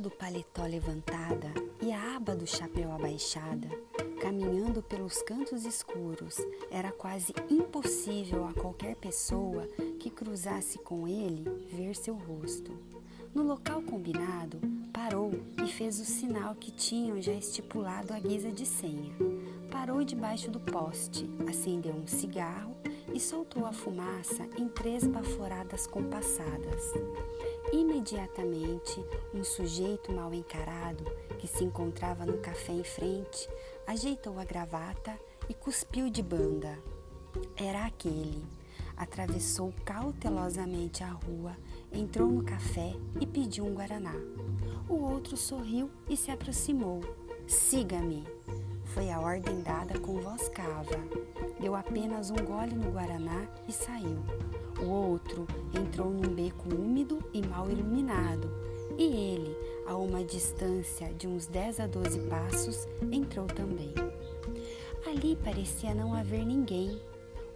do paletó levantada e a aba do chapéu abaixada, caminhando pelos cantos escuros, era quase impossível a qualquer pessoa que cruzasse com ele ver seu rosto. No local combinado, parou e fez o sinal que tinham já estipulado à guisa de senha. Parou debaixo do poste, acendeu um cigarro e soltou a fumaça em três baforadas compassadas. Imediatamente, um sujeito mal encarado, que se encontrava no café em frente, ajeitou a gravata e cuspiu de banda. Era aquele. Atravessou cautelosamente a rua, entrou no café e pediu um guaraná. O outro sorriu e se aproximou. Siga-me. Foi a ordem dada com voz cava. Deu apenas um gole no guaraná e saiu. O outro entrou num beco úmido e mal iluminado, e ele, a uma distância de uns 10 a 12 passos, entrou também. Ali parecia não haver ninguém.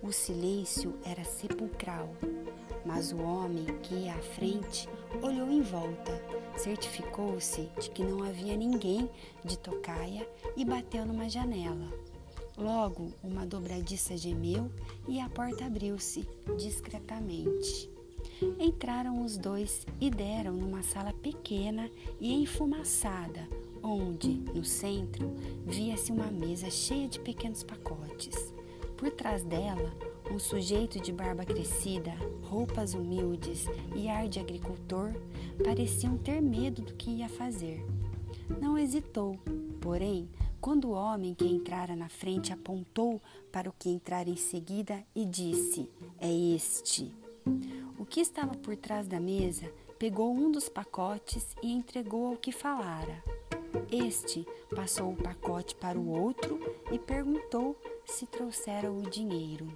O silêncio era sepulcral, mas o homem que ia à frente olhou em volta, certificou-se de que não havia ninguém de tocaia e bateu numa janela. Logo, uma dobradiça gemeu e a porta abriu-se discretamente. Entraram os dois e deram numa sala pequena e enfumaçada, onde, no centro, via-se uma mesa cheia de pequenos pacotes. Por trás dela, um sujeito de barba crescida, roupas humildes e ar de agricultor pareciam ter medo do que ia fazer. Não hesitou, porém, quando o homem que entrara na frente apontou para o que entrara em seguida e disse: É este. O que estava por trás da mesa pegou um dos pacotes e entregou ao que falara. Este passou o pacote para o outro e perguntou se trouxera o dinheiro.